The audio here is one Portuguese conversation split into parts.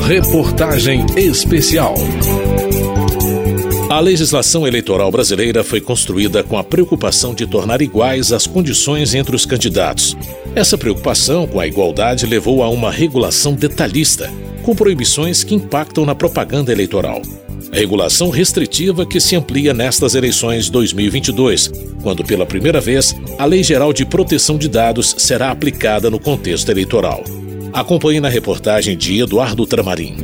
Reportagem Especial. A legislação eleitoral brasileira foi construída com a preocupação de tornar iguais as condições entre os candidatos. Essa preocupação com a igualdade levou a uma regulação detalhista, com proibições que impactam na propaganda eleitoral. Regulação restritiva que se amplia nestas eleições 2022, quando pela primeira vez a Lei Geral de Proteção de Dados será aplicada no contexto eleitoral. Acompanhe na reportagem de Eduardo Tramarim.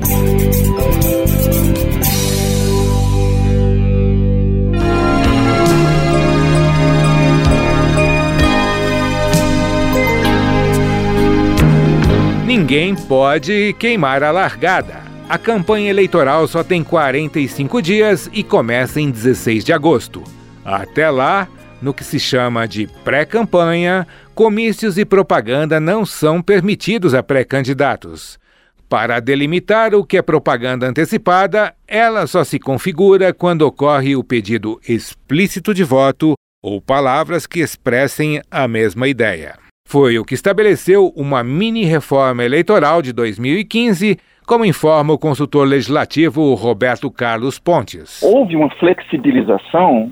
Ninguém pode queimar a largada. A campanha eleitoral só tem 45 dias e começa em 16 de agosto. Até lá, no que se chama de pré-campanha, comícios e propaganda não são permitidos a pré-candidatos. Para delimitar o que é propaganda antecipada, ela só se configura quando ocorre o pedido explícito de voto ou palavras que expressem a mesma ideia. Foi o que estabeleceu uma mini-reforma eleitoral de 2015, como informa o consultor legislativo Roberto Carlos Pontes. Houve uma flexibilização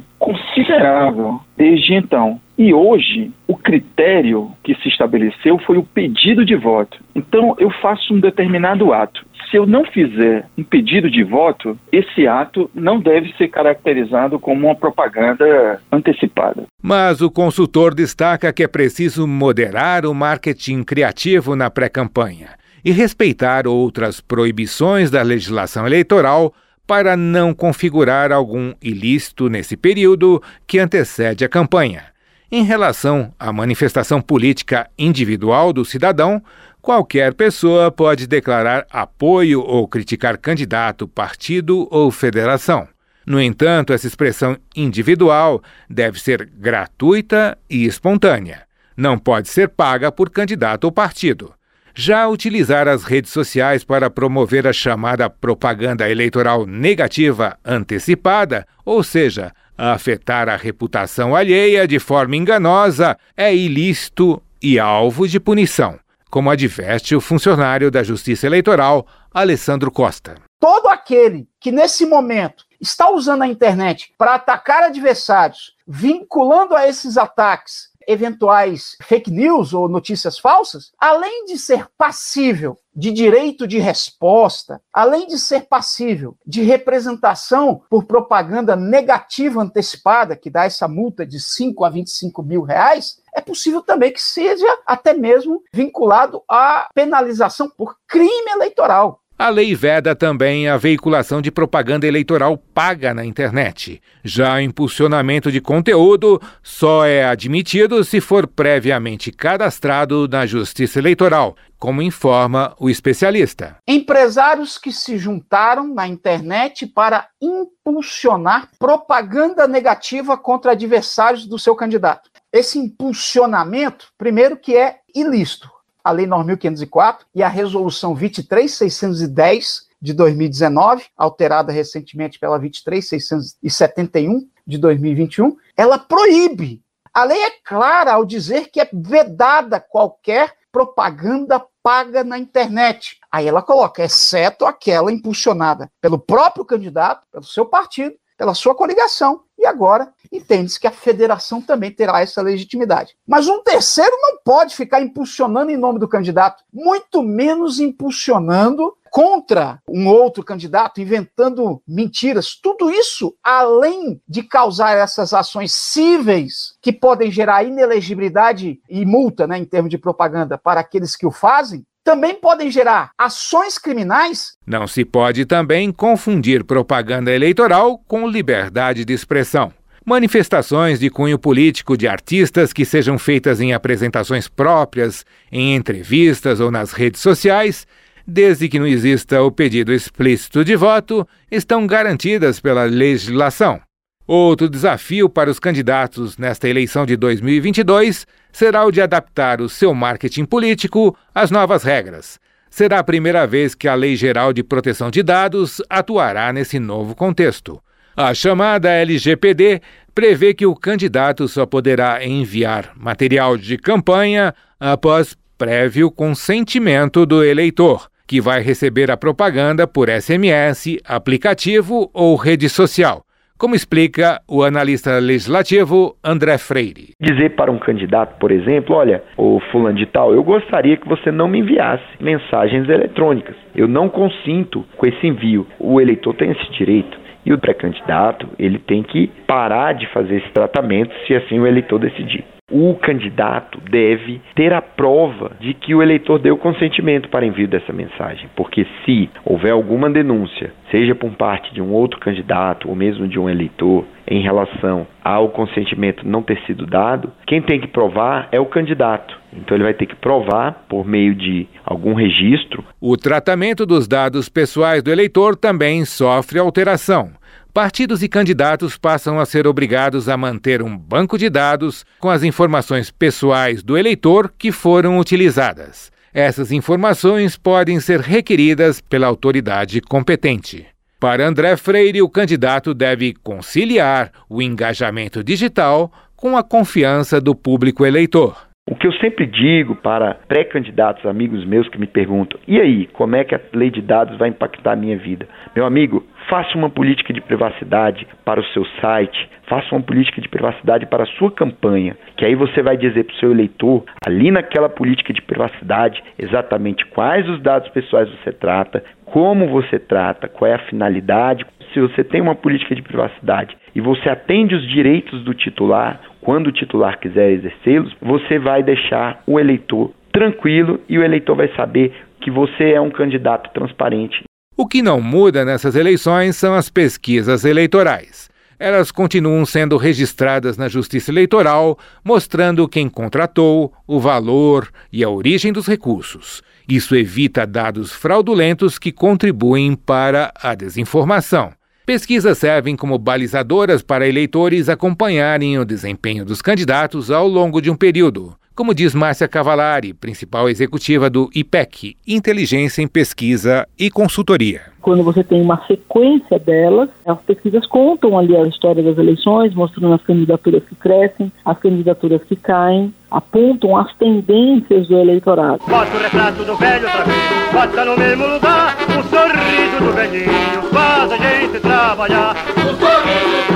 considerável desde então. E hoje, o critério que se estabeleceu foi o pedido de voto. Então, eu faço um determinado ato. Se eu não fizer um pedido de voto, esse ato não deve ser caracterizado como uma propaganda antecipada. Mas o consultor destaca que é preciso moderar o marketing criativo na pré-campanha e respeitar outras proibições da legislação eleitoral para não configurar algum ilícito nesse período que antecede a campanha. Em relação à manifestação política individual do cidadão, qualquer pessoa pode declarar apoio ou criticar candidato, partido ou federação. No entanto, essa expressão individual deve ser gratuita e espontânea. Não pode ser paga por candidato ou partido. Já utilizar as redes sociais para promover a chamada propaganda eleitoral negativa antecipada, ou seja, afetar a reputação alheia de forma enganosa, é ilícito e alvo de punição, como adverte o funcionário da Justiça Eleitoral, Alessandro Costa. Todo aquele que nesse momento está usando a internet para atacar adversários, vinculando a esses ataques eventuais fake news ou notícias falsas, além de ser passível de direito de resposta, além de ser passível de representação por propaganda negativa antecipada, que dá essa multa de 5 a 25 mil reais, é possível também que seja até mesmo vinculado à penalização por crime eleitoral. A lei veda também a veiculação de propaganda eleitoral paga na internet. Já impulsionamento de conteúdo só é admitido se for previamente cadastrado na Justiça Eleitoral, como informa o especialista. Empresários que se juntaram na internet para impulsionar propaganda negativa contra adversários do seu candidato. Esse impulsionamento, primeiro que é ilícito, a Lei 9.504 e a Resolução 23610 de 2019, alterada recentemente pela 23671 de 2021, ela proíbe. A lei é clara ao dizer que é vedada qualquer propaganda paga na internet. Aí ela coloca, exceto aquela impulsionada pelo próprio candidato, pelo seu partido, pela sua coligação. E agora entende-se que a federação também terá essa legitimidade. Mas um terceiro não pode ficar impulsionando em nome do candidato, muito menos impulsionando contra um outro candidato, inventando mentiras. Tudo isso, além de causar essas ações cíveis que podem gerar inelegibilidade e multa, né, em termos de propaganda, para aqueles que o fazem, também podem gerar ações criminais. Não se pode também confundir propaganda eleitoral com liberdade de expressão. Manifestações de cunho político de artistas que sejam feitas em apresentações próprias, em entrevistas ou nas redes sociais, desde que não exista o pedido explícito de voto, estão garantidas pela legislação. Outro desafio para os candidatos nesta eleição de 2022 será o de adaptar o seu marketing político às novas regras. Será a primeira vez que a Lei Geral de Proteção de Dados atuará nesse novo contexto. A chamada LGPD prevê que o candidato só poderá enviar material de campanha após prévio consentimento do eleitor que vai receber a propaganda por SMS, aplicativo ou rede social como explica o analista legislativo André Freire. Dizer para um candidato, por exemplo, olha, o fulano de tal, eu gostaria que você não me enviasse mensagens eletrônicas. Eu não consinto com esse envio. O eleitor tem esse direito. E o pré-candidato, ele tem que parar de fazer esse tratamento se assim o eleitor decidir o candidato deve ter a prova de que o eleitor deu consentimento para envio dessa mensagem, porque se houver alguma denúncia, seja por parte de um outro candidato ou mesmo de um eleitor, em relação ao consentimento não ter sido dado, quem tem que provar é o candidato. Então ele vai ter que provar por meio de algum registro. O tratamento dos dados pessoais do eleitor também sofre alteração partidos e candidatos passam a ser obrigados a manter um banco de dados com as informações pessoais do eleitor que foram utilizadas. Essas informações podem ser requeridas pela autoridade competente. Para André Freire, o candidato deve conciliar o engajamento digital com a confiança do público eleitor. O que eu sempre digo para pré-candidatos, amigos meus que me perguntam: e aí, como é que a lei de dados vai impactar a minha vida? Meu amigo, faça uma política de privacidade para o seu site, faça uma política de privacidade para a sua campanha, que aí você vai dizer para o seu eleitor, ali naquela política de privacidade, exatamente quais os dados pessoais você trata, como você trata, qual é a finalidade. Se você tem uma política de privacidade e você atende os direitos do titular, quando o titular quiser exercê-los, você vai deixar o eleitor tranquilo e o eleitor vai saber que você é um candidato transparente. O que não muda nessas eleições são as pesquisas eleitorais. Elas continuam sendo registradas na Justiça Eleitoral, mostrando quem contratou, o valor e a origem dos recursos. Isso evita dados fraudulentos que contribuem para a desinformação. Pesquisas servem como balizadoras para eleitores acompanharem o desempenho dos candidatos ao longo de um período, como diz Márcia Cavalari, principal executiva do IPEC, Inteligência em Pesquisa e Consultoria. Quando você tem uma sequência delas, as pesquisas contam ali a história das eleições, mostrando as candidaturas que crescem, as candidaturas que caem, apontam as tendências do eleitorado. Bota o retrato do velho outra vez, bota no mesmo lugar o sorriso do velhinho, faz a gente trabalhar. O sorriso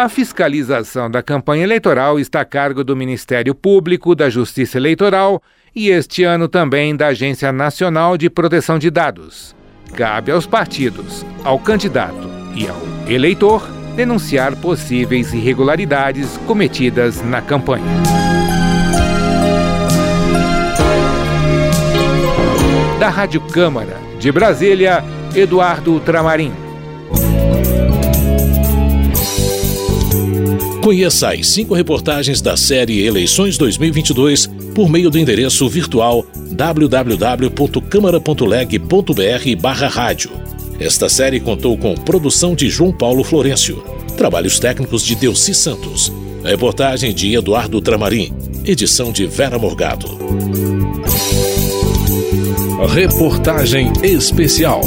A fiscalização da campanha eleitoral está a cargo do Ministério Público, da Justiça Eleitoral e este ano também da Agência Nacional de Proteção de Dados. Cabe aos partidos, ao candidato e ao eleitor denunciar possíveis irregularidades cometidas na campanha. Da Rádio Câmara de Brasília, Eduardo Tramarim. Conheça as cinco reportagens da série Eleições 2022 por meio do endereço virtual www.câmara.leg.br/rádio. Esta série contou com produção de João Paulo Florencio, trabalhos técnicos de Delci Santos, reportagem de Eduardo Tramarim, edição de Vera Morgado. Reportagem especial.